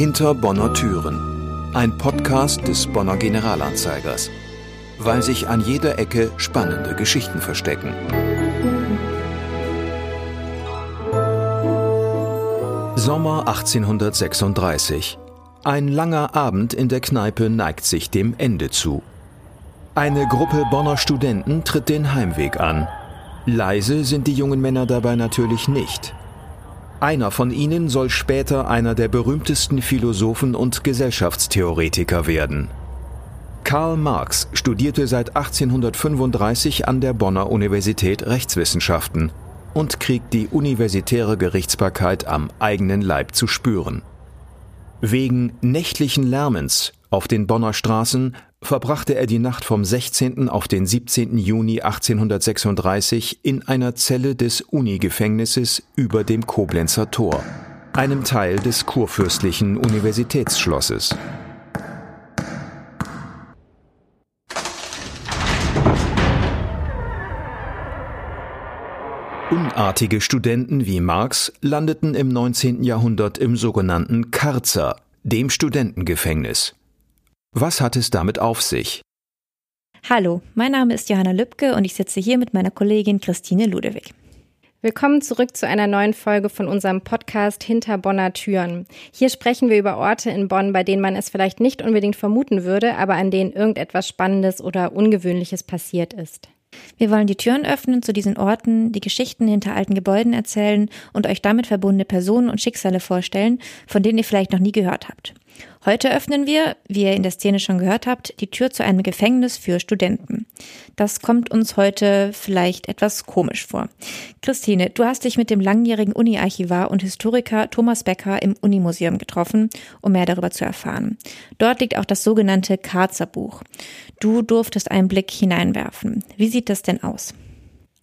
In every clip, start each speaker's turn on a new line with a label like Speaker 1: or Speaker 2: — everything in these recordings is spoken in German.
Speaker 1: Hinter Bonner Türen. Ein Podcast des Bonner Generalanzeigers. Weil sich an jeder Ecke spannende Geschichten verstecken. Sommer 1836. Ein langer Abend in der Kneipe neigt sich dem Ende zu. Eine Gruppe Bonner Studenten tritt den Heimweg an. Leise sind die jungen Männer dabei natürlich nicht. Einer von ihnen soll später einer der berühmtesten Philosophen und Gesellschaftstheoretiker werden. Karl Marx studierte seit 1835 an der Bonner Universität Rechtswissenschaften und kriegt die universitäre Gerichtsbarkeit am eigenen Leib zu spüren. Wegen nächtlichen Lärmens auf den Bonner Straßen verbrachte er die Nacht vom 16. auf den 17. Juni 1836 in einer Zelle des Unigefängnisses über dem Koblenzer Tor, einem Teil des kurfürstlichen Universitätsschlosses. Unartige Studenten wie Marx landeten im 19. Jahrhundert im sogenannten Karzer, dem Studentengefängnis. Was hat es damit auf sich?
Speaker 2: Hallo, mein Name ist Johanna Lübke und ich sitze hier mit meiner Kollegin Christine Ludewig.
Speaker 3: Willkommen zurück zu einer neuen Folge von unserem Podcast Hinter Bonner Türen. Hier sprechen wir über Orte in Bonn, bei denen man es vielleicht nicht unbedingt vermuten würde, aber an denen irgendetwas Spannendes oder Ungewöhnliches passiert ist.
Speaker 2: Wir wollen die Türen öffnen zu diesen Orten, die Geschichten hinter alten Gebäuden erzählen und euch damit verbundene Personen und Schicksale vorstellen, von denen ihr vielleicht noch nie gehört habt. Heute öffnen wir, wie ihr in der Szene schon gehört habt, die Tür zu einem Gefängnis für Studenten. Das kommt uns heute vielleicht etwas komisch vor. Christine, du hast dich mit dem langjährigen Uni-Archivar und Historiker Thomas Becker im Unimuseum getroffen, um mehr darüber zu erfahren. Dort liegt auch das sogenannte Karzer Buch. Du durftest einen Blick hineinwerfen. Wie sieht das denn aus?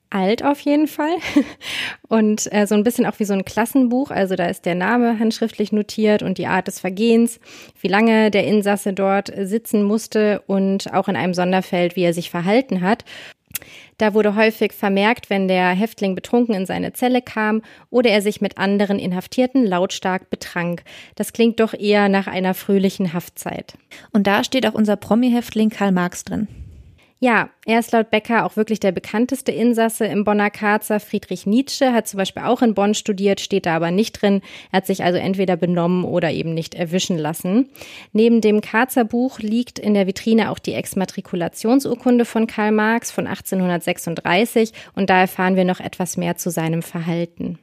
Speaker 3: Alt auf jeden Fall und äh, so ein bisschen auch wie so ein Klassenbuch. Also da ist der Name handschriftlich notiert und die Art des Vergehens, wie lange der Insasse dort sitzen musste und auch in einem Sonderfeld, wie er sich verhalten hat. Da wurde häufig vermerkt, wenn der Häftling betrunken in seine Zelle kam oder er sich mit anderen Inhaftierten lautstark betrank. Das klingt doch eher nach einer fröhlichen Haftzeit.
Speaker 2: Und da steht auch unser Promi-Häftling Karl Marx drin.
Speaker 3: Ja, er ist laut Becker auch wirklich der bekannteste Insasse im Bonner Karzer. Friedrich Nietzsche hat zum Beispiel auch in Bonn studiert, steht da aber nicht drin. Er hat sich also entweder benommen oder eben nicht erwischen lassen. Neben dem Karzer Buch liegt in der Vitrine auch die Exmatrikulationsurkunde von Karl Marx von 1836 und da erfahren wir noch etwas mehr zu seinem Verhalten.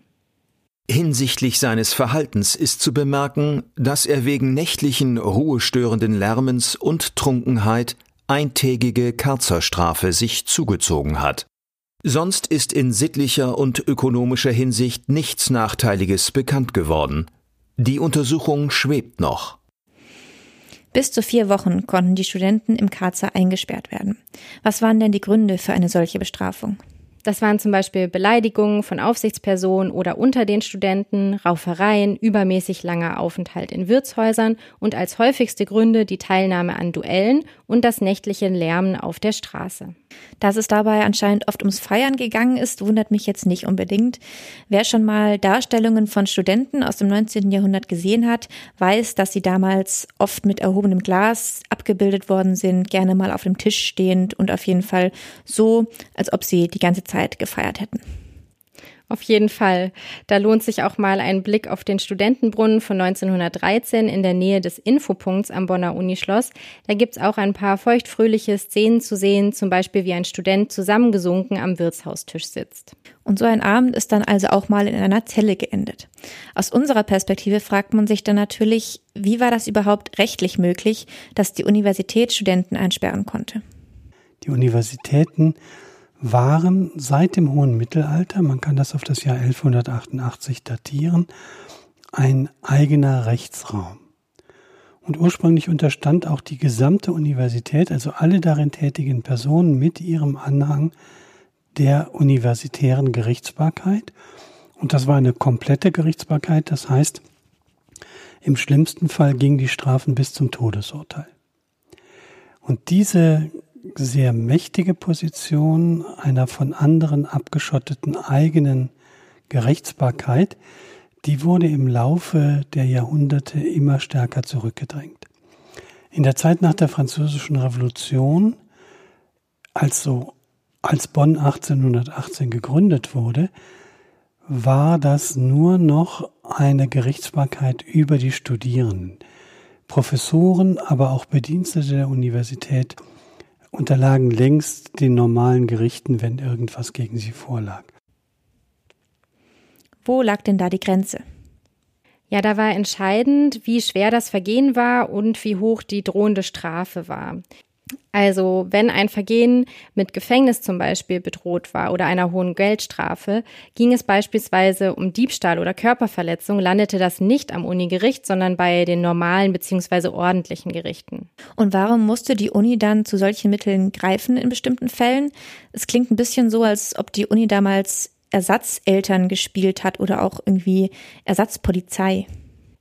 Speaker 1: Hinsichtlich seines Verhaltens ist zu bemerken, dass er wegen nächtlichen, ruhestörenden Lärmens und Trunkenheit eintägige Karzerstrafe sich zugezogen hat. Sonst ist in sittlicher und ökonomischer Hinsicht nichts Nachteiliges bekannt geworden. Die Untersuchung schwebt noch.
Speaker 2: Bis zu vier Wochen konnten die Studenten im Karzer eingesperrt werden. Was waren denn die Gründe für eine solche Bestrafung?
Speaker 3: Das waren zum Beispiel Beleidigungen von Aufsichtspersonen oder unter den Studenten, Raufereien, übermäßig langer Aufenthalt in Wirtshäusern und als häufigste Gründe die Teilnahme an Duellen und das nächtliche Lärmen auf der Straße.
Speaker 2: Dass es dabei anscheinend oft ums Feiern gegangen ist, wundert mich jetzt nicht unbedingt. Wer schon mal Darstellungen von Studenten aus dem 19. Jahrhundert gesehen hat, weiß, dass sie damals oft mit erhobenem Glas abgebildet worden sind, gerne mal auf dem Tisch stehend und auf jeden Fall so, als ob sie die ganze Zeit Zeit gefeiert hätten.
Speaker 3: Auf jeden Fall. Da lohnt sich auch mal ein Blick auf den Studentenbrunnen von 1913 in der Nähe des Infopunkts am Bonner Unischloss. Da gibt's auch ein paar feuchtfröhliche Szenen zu sehen, zum Beispiel wie ein Student zusammengesunken am Wirtshaustisch sitzt.
Speaker 2: Und so ein Abend ist dann also auch mal in einer Zelle geendet. Aus unserer Perspektive fragt man sich dann natürlich, wie war das überhaupt rechtlich möglich, dass die Universität Studenten einsperren konnte?
Speaker 4: Die Universitäten waren seit dem hohen Mittelalter, man kann das auf das Jahr 1188 datieren, ein eigener Rechtsraum. Und ursprünglich unterstand auch die gesamte Universität, also alle darin tätigen Personen mit ihrem Anhang der universitären Gerichtsbarkeit. Und das war eine komplette Gerichtsbarkeit, das heißt, im schlimmsten Fall gingen die Strafen bis zum Todesurteil. Und diese sehr mächtige Position einer von anderen abgeschotteten eigenen Gerichtsbarkeit, die wurde im Laufe der Jahrhunderte immer stärker zurückgedrängt. In der Zeit nach der Französischen Revolution, also als Bonn 1818 gegründet wurde, war das nur noch eine Gerichtsbarkeit über die Studierenden. Professoren, aber auch Bedienstete der Universität unterlagen längst den normalen Gerichten, wenn irgendwas gegen sie vorlag.
Speaker 2: Wo lag denn da die Grenze?
Speaker 3: Ja, da war entscheidend, wie schwer das Vergehen war und wie hoch die drohende Strafe war. Also wenn ein Vergehen mit Gefängnis zum Beispiel bedroht war oder einer hohen Geldstrafe, ging es beispielsweise um Diebstahl oder Körperverletzung, landete das nicht am Unigericht, sondern bei den normalen bzw. ordentlichen Gerichten.
Speaker 2: Und warum musste die Uni dann zu solchen Mitteln greifen in bestimmten Fällen? Es klingt ein bisschen so, als ob die Uni damals Ersatzeltern gespielt hat oder auch irgendwie Ersatzpolizei.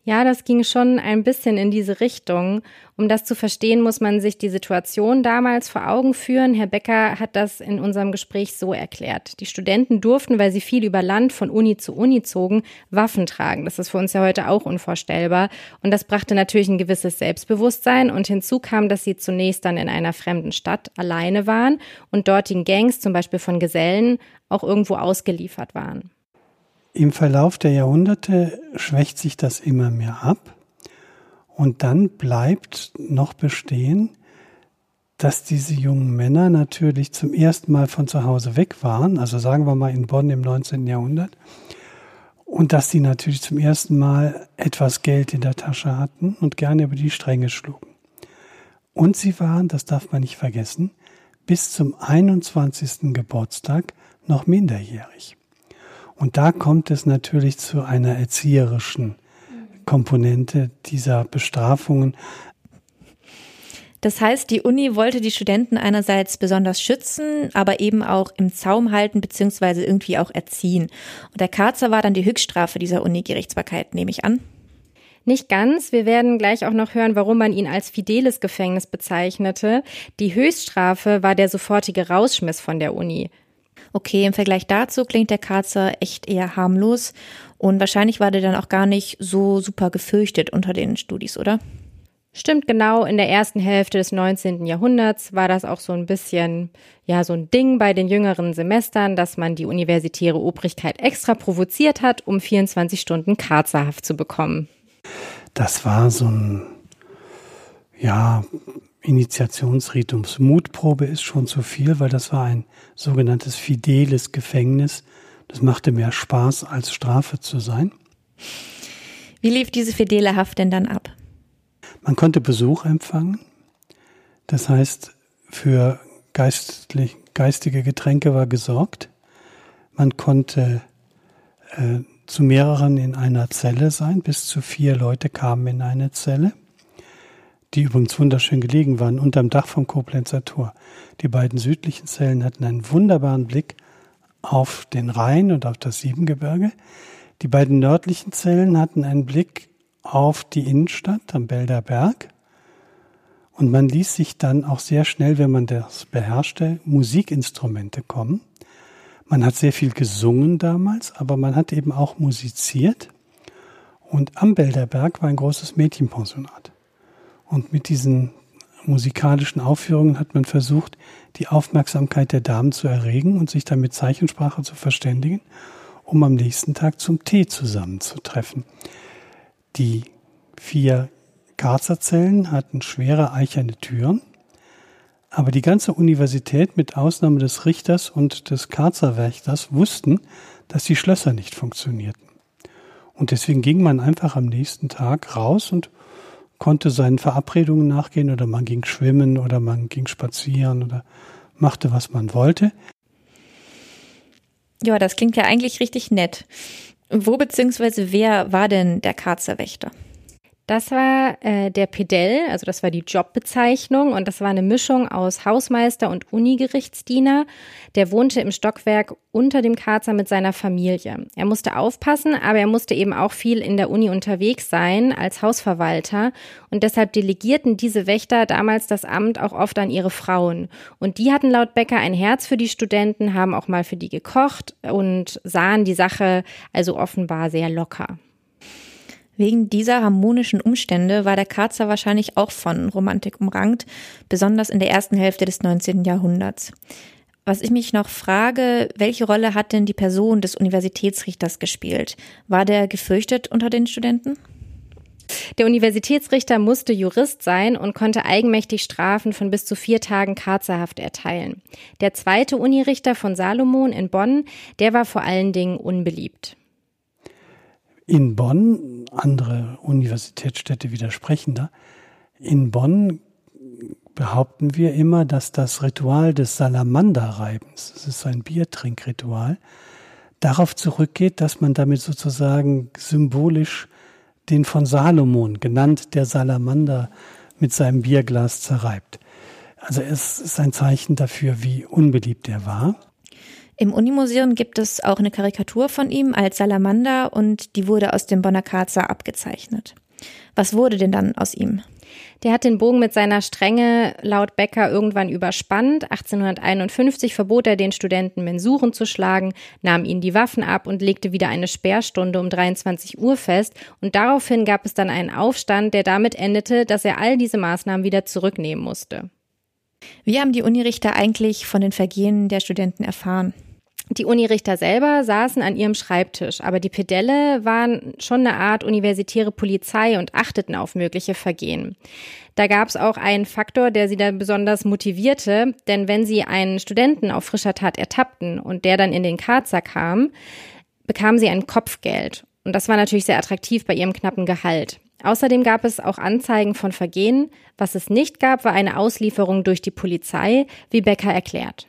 Speaker 3: Ja, das ging schon ein bisschen in diese Richtung. Um das zu verstehen, muss man sich die Situation damals vor Augen führen. Herr Becker hat das in unserem Gespräch so erklärt. Die Studenten durften, weil sie viel über Land von Uni zu Uni zogen, Waffen tragen. Das ist für uns ja heute auch unvorstellbar. Und das brachte natürlich ein gewisses Selbstbewusstsein. Und hinzu kam, dass sie zunächst dann in einer fremden Stadt alleine waren und dortigen Gangs, zum Beispiel von Gesellen, auch irgendwo ausgeliefert waren.
Speaker 4: Im Verlauf der Jahrhunderte schwächt sich das immer mehr ab und dann bleibt noch bestehen, dass diese jungen Männer natürlich zum ersten Mal von zu Hause weg waren, also sagen wir mal in Bonn im 19. Jahrhundert, und dass sie natürlich zum ersten Mal etwas Geld in der Tasche hatten und gerne über die Stränge schlugen. Und sie waren, das darf man nicht vergessen, bis zum 21. Geburtstag noch minderjährig. Und da kommt es natürlich zu einer erzieherischen Komponente dieser Bestrafungen.
Speaker 2: Das heißt, die Uni wollte die Studenten einerseits besonders schützen, aber eben auch im Zaum halten bzw. irgendwie auch erziehen. Und der Karzer war dann die Höchststrafe dieser Uni-Gerichtsbarkeit, nehme ich an.
Speaker 3: Nicht ganz. Wir werden gleich auch noch hören, warum man ihn als fideles Gefängnis bezeichnete. Die Höchststrafe war der sofortige Rausschmiss von der Uni.
Speaker 2: Okay, im Vergleich dazu klingt der Karzer echt eher harmlos und wahrscheinlich war der dann auch gar nicht so super gefürchtet unter den Studis, oder?
Speaker 3: Stimmt genau, in der ersten Hälfte des 19. Jahrhunderts war das auch so ein bisschen, ja, so ein Ding bei den jüngeren Semestern, dass man die universitäre Obrigkeit extra provoziert hat, um 24 Stunden Karzerhaft zu bekommen.
Speaker 4: Das war so ein, ja, Initiationsritums. Mutprobe ist schon zu viel, weil das war ein sogenanntes fideles Gefängnis. Das machte mehr Spaß, als Strafe zu sein.
Speaker 2: Wie lief diese fidele Haft denn dann ab?
Speaker 4: Man konnte Besuch empfangen. Das heißt, für geistlich, geistige Getränke war gesorgt. Man konnte äh, zu mehreren in einer Zelle sein. Bis zu vier Leute kamen in eine Zelle die übrigens wunderschön gelegen waren, unterm Dach vom Koblenzer Tor. Die beiden südlichen Zellen hatten einen wunderbaren Blick auf den Rhein und auf das Siebengebirge. Die beiden nördlichen Zellen hatten einen Blick auf die Innenstadt am Belder Berg. Und man ließ sich dann auch sehr schnell, wenn man das beherrschte, Musikinstrumente kommen. Man hat sehr viel gesungen damals, aber man hat eben auch musiziert. Und am Belder Berg war ein großes Mädchenpensionat. Und mit diesen musikalischen Aufführungen hat man versucht, die Aufmerksamkeit der Damen zu erregen und sich dann mit Zeichensprache zu verständigen, um am nächsten Tag zum Tee zusammenzutreffen. Die vier Karzerzellen hatten schwere eicherne Türen, aber die ganze Universität mit Ausnahme des Richters und des Karzerwächters wussten, dass die Schlösser nicht funktionierten. Und deswegen ging man einfach am nächsten Tag raus und konnte seinen Verabredungen nachgehen oder man ging schwimmen oder man ging spazieren oder machte, was man wollte.
Speaker 2: Ja, das klingt ja eigentlich richtig nett. Wo bzw. wer war denn der Karzer Wächter?
Speaker 3: Das war äh, der Pedell, also das war die Jobbezeichnung und das war eine Mischung aus Hausmeister und Unigerichtsdiener. Der wohnte im Stockwerk unter dem Karzer mit seiner Familie. Er musste aufpassen, aber er musste eben auch viel in der Uni unterwegs sein als Hausverwalter und deshalb delegierten diese Wächter damals das Amt auch oft an ihre Frauen. Und die hatten laut Becker ein Herz für die Studenten, haben auch mal für die gekocht und sahen die Sache also offenbar sehr locker.
Speaker 2: Wegen dieser harmonischen Umstände war der Karzer wahrscheinlich auch von Romantik umrankt, besonders in der ersten Hälfte des 19. Jahrhunderts. Was ich mich noch frage, welche Rolle hat denn die Person des Universitätsrichters gespielt? War der gefürchtet unter den Studenten?
Speaker 3: Der Universitätsrichter musste Jurist sein und konnte eigenmächtig Strafen von bis zu vier Tagen Karzerhaft erteilen. Der zweite Unirichter von Salomon in Bonn, der war vor allen Dingen unbeliebt.
Speaker 4: In Bonn, andere Universitätsstädte widersprechen da, in Bonn behaupten wir immer, dass das Ritual des Salamanderreibens, das ist ein Biertrinkritual, darauf zurückgeht, dass man damit sozusagen symbolisch den von Salomon, genannt der Salamander, mit seinem Bierglas zerreibt. Also es ist ein Zeichen dafür, wie unbeliebt er war.
Speaker 2: Im Unimuseum gibt es auch eine Karikatur von ihm als Salamander und die wurde aus dem Bonner Karzer abgezeichnet. Was wurde denn dann aus ihm?
Speaker 3: Der hat den Bogen mit seiner Strenge laut Becker irgendwann überspannt. 1851 verbot er den Studenten Mensuren zu schlagen, nahm ihnen die Waffen ab und legte wieder eine Sperrstunde um 23 Uhr fest. Und daraufhin gab es dann einen Aufstand, der damit endete, dass er all diese Maßnahmen wieder zurücknehmen musste.
Speaker 2: Wie haben die Unirichter eigentlich von den Vergehen der Studenten erfahren?
Speaker 3: Die Unirichter selber saßen an ihrem Schreibtisch, aber die Pedelle waren schon eine Art universitäre Polizei und achteten auf mögliche Vergehen. Da gab es auch einen Faktor, der sie da besonders motivierte, denn wenn sie einen Studenten auf frischer Tat ertappten und der dann in den Karzer kam, bekamen sie ein Kopfgeld. Und das war natürlich sehr attraktiv bei ihrem knappen Gehalt. Außerdem gab es auch Anzeigen von Vergehen. Was es nicht gab, war eine Auslieferung durch die Polizei, wie Becker erklärt.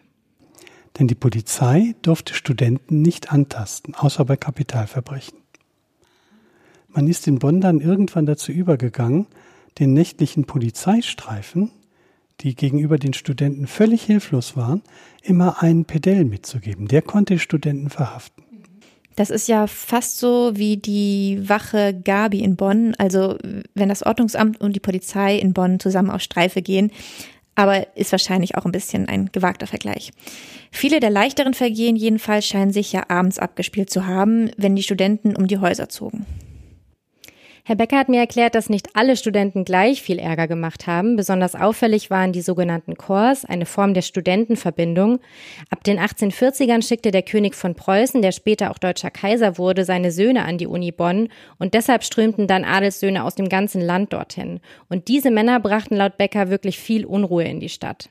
Speaker 4: Denn die Polizei durfte Studenten nicht antasten, außer bei Kapitalverbrechen. Man ist in Bonn dann irgendwann dazu übergegangen, den nächtlichen Polizeistreifen, die gegenüber den Studenten völlig hilflos waren, immer einen Pedell mitzugeben. Der konnte Studenten verhaften.
Speaker 2: Das ist ja fast so wie die Wache Gabi in Bonn. Also wenn das Ordnungsamt und die Polizei in Bonn zusammen auf Streife gehen, aber ist wahrscheinlich auch ein bisschen ein gewagter Vergleich. Viele der leichteren Vergehen jedenfalls scheinen sich ja abends abgespielt zu haben, wenn die Studenten um die Häuser zogen.
Speaker 3: Herr Becker hat mir erklärt, dass nicht alle Studenten gleich viel Ärger gemacht haben. Besonders auffällig waren die sogenannten Chors, eine Form der Studentenverbindung. Ab den 1840ern schickte der König von Preußen, der später auch deutscher Kaiser wurde, seine Söhne an die Uni Bonn und deshalb strömten dann Adelssöhne aus dem ganzen Land dorthin. Und diese Männer brachten laut Becker wirklich viel Unruhe in die Stadt.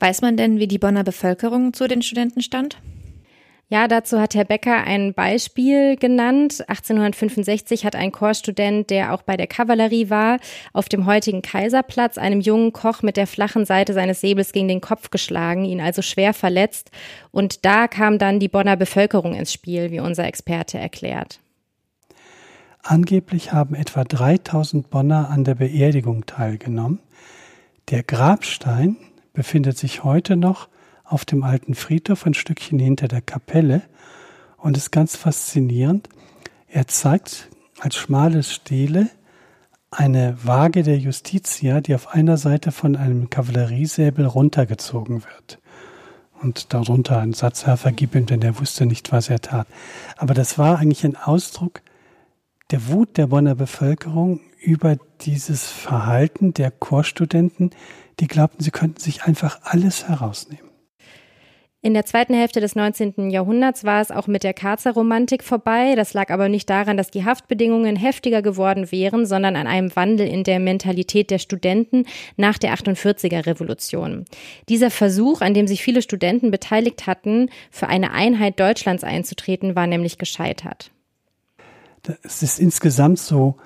Speaker 2: Weiß man denn, wie die Bonner Bevölkerung zu den Studenten stand?
Speaker 3: Ja, dazu hat Herr Becker ein Beispiel genannt. 1865 hat ein Chorstudent, der auch bei der Kavallerie war, auf dem heutigen Kaiserplatz einem jungen Koch mit der flachen Seite seines Säbels gegen den Kopf geschlagen, ihn also schwer verletzt. Und da kam dann die Bonner Bevölkerung ins Spiel, wie unser Experte erklärt.
Speaker 4: Angeblich haben etwa 3000 Bonner an der Beerdigung teilgenommen. Der Grabstein befindet sich heute noch auf dem alten Friedhof, ein Stückchen hinter der Kapelle und ist ganz faszinierend. Er zeigt als schmale Stele eine Waage der Justitia, die auf einer Seite von einem Kavalleriesäbel runtergezogen wird. Und darunter ein Satzherr vergib ihm, denn er wusste nicht, was er tat. Aber das war eigentlich ein Ausdruck der Wut der Bonner Bevölkerung über dieses Verhalten der Chorstudenten, die glaubten, sie könnten sich einfach alles herausnehmen.
Speaker 3: In der zweiten Hälfte des 19. Jahrhunderts war es auch mit der Karzer Romantik vorbei. Das lag aber nicht daran, dass die Haftbedingungen heftiger geworden wären, sondern an einem Wandel in der Mentalität der Studenten nach der 48er Revolution. Dieser Versuch, an dem sich viele Studenten beteiligt hatten, für eine Einheit Deutschlands einzutreten, war nämlich gescheitert.
Speaker 4: Es ist insgesamt so,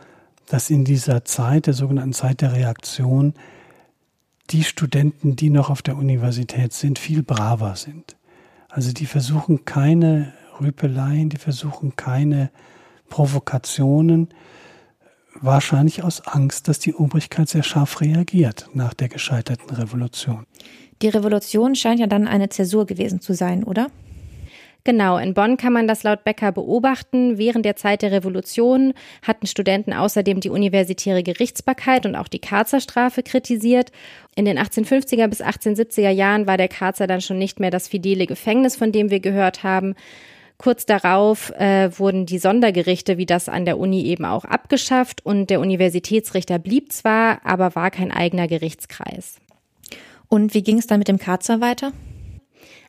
Speaker 4: dass in dieser Zeit, der sogenannten Zeit der Reaktion, die Studenten, die noch auf der Universität sind, viel braver sind. Also die versuchen keine Rüpeleien, die versuchen keine Provokationen, wahrscheinlich aus Angst, dass die Obrigkeit sehr scharf reagiert nach der gescheiterten Revolution.
Speaker 2: Die Revolution scheint ja dann eine Zäsur gewesen zu sein, oder?
Speaker 3: Genau, in Bonn kann man das laut Becker beobachten. Während der Zeit der Revolution hatten Studenten außerdem die universitäre Gerichtsbarkeit und auch die Karzerstrafe kritisiert. In den 1850er bis 1870er Jahren war der Karzer dann schon nicht mehr das fidele Gefängnis, von dem wir gehört haben. Kurz darauf äh, wurden die Sondergerichte, wie das an der Uni eben auch, abgeschafft und der Universitätsrichter blieb zwar, aber war kein eigener Gerichtskreis.
Speaker 2: Und wie ging es dann mit dem Karzer weiter?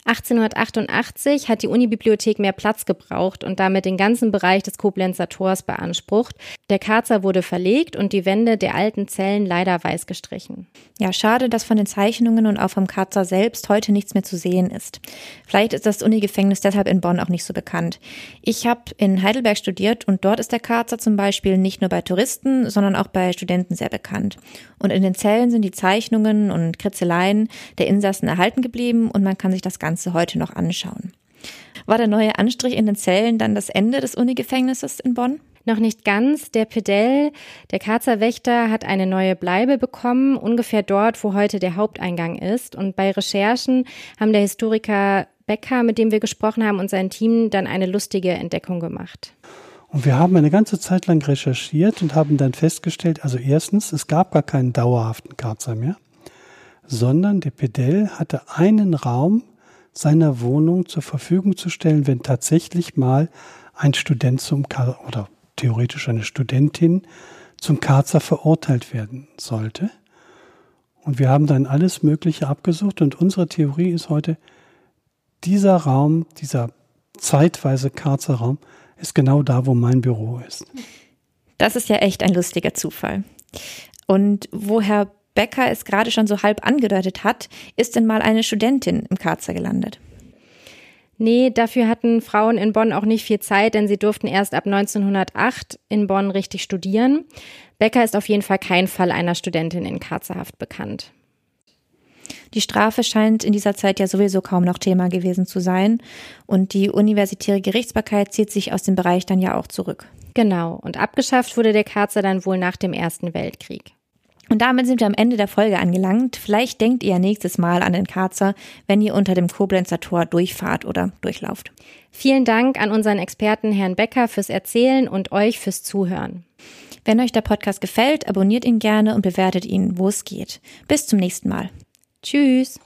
Speaker 3: 1888 hat die Unibibliothek mehr Platz gebraucht und damit den ganzen Bereich des Koblenzer Tors beansprucht. Der Karzer wurde verlegt und die Wände der alten Zellen leider weiß gestrichen.
Speaker 2: Ja, schade, dass von den Zeichnungen und auch vom Karzer selbst heute nichts mehr zu sehen ist. Vielleicht ist das Unigefängnis deshalb in Bonn auch nicht so bekannt. Ich habe in Heidelberg studiert und dort ist der Karzer zum Beispiel nicht nur bei Touristen, sondern auch bei Studenten sehr bekannt. Und in den Zellen sind die Zeichnungen und Kritzeleien der Insassen erhalten geblieben und man kann sich das Ganze heute noch anschauen. War der neue Anstrich in den Zellen dann das Ende des Unigefängnisses in Bonn?
Speaker 3: Noch nicht ganz. Der Pedell, der Karzer Wächter, hat eine neue Bleibe bekommen, ungefähr dort, wo heute der Haupteingang ist. Und bei Recherchen haben der Historiker Becker, mit dem wir gesprochen haben, und sein Team dann eine lustige Entdeckung gemacht.
Speaker 4: Und wir haben eine ganze Zeit lang recherchiert und haben dann festgestellt, also erstens, es gab gar keinen dauerhaften Karzer mehr, sondern der Pedell hatte einen Raum seiner Wohnung zur Verfügung zu stellen, wenn tatsächlich mal ein Student zum Kar oder theoretisch eine Studentin zum Karzer verurteilt werden sollte. Und wir haben dann alles Mögliche abgesucht und unsere Theorie ist heute, dieser Raum, dieser zeitweise Karzer Raum, ist genau da, wo mein Büro ist.
Speaker 2: Das ist ja echt ein lustiger Zufall. Und wo Herr Becker es gerade schon so halb angedeutet hat, ist denn mal eine Studentin im Karzer gelandet?
Speaker 3: Nee, dafür hatten Frauen in Bonn auch nicht viel Zeit, denn sie durften erst ab 1908 in Bonn richtig studieren. Becker ist auf jeden Fall kein Fall einer Studentin in Karzerhaft bekannt.
Speaker 2: Die Strafe scheint in dieser Zeit ja sowieso kaum noch Thema gewesen zu sein. Und die universitäre Gerichtsbarkeit zieht sich aus dem Bereich dann ja auch zurück.
Speaker 3: Genau. Und abgeschafft wurde der Karzer dann wohl nach dem Ersten Weltkrieg.
Speaker 2: Und damit sind wir am Ende der Folge angelangt. Vielleicht denkt ihr nächstes Mal an den Karzer, wenn ihr unter dem Koblenzer Tor durchfahrt oder durchlauft.
Speaker 3: Vielen Dank an unseren Experten Herrn Becker fürs Erzählen und euch fürs Zuhören.
Speaker 2: Wenn euch der Podcast gefällt, abonniert ihn gerne und bewertet ihn, wo es geht. Bis zum nächsten Mal. Tschüss.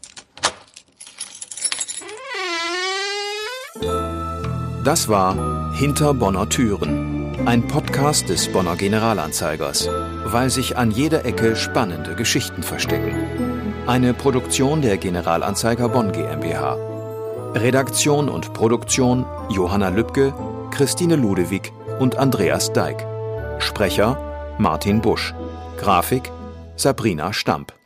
Speaker 1: Das war Hinter Bonner Türen, ein Podcast des Bonner Generalanzeigers, weil sich an jeder Ecke spannende Geschichten verstecken. Eine Produktion der Generalanzeiger Bonn GmbH. Redaktion und Produktion Johanna Lübke, Christine Ludewig und Andreas Deik. Sprecher Martin Busch. Grafik Sabrina Stamp.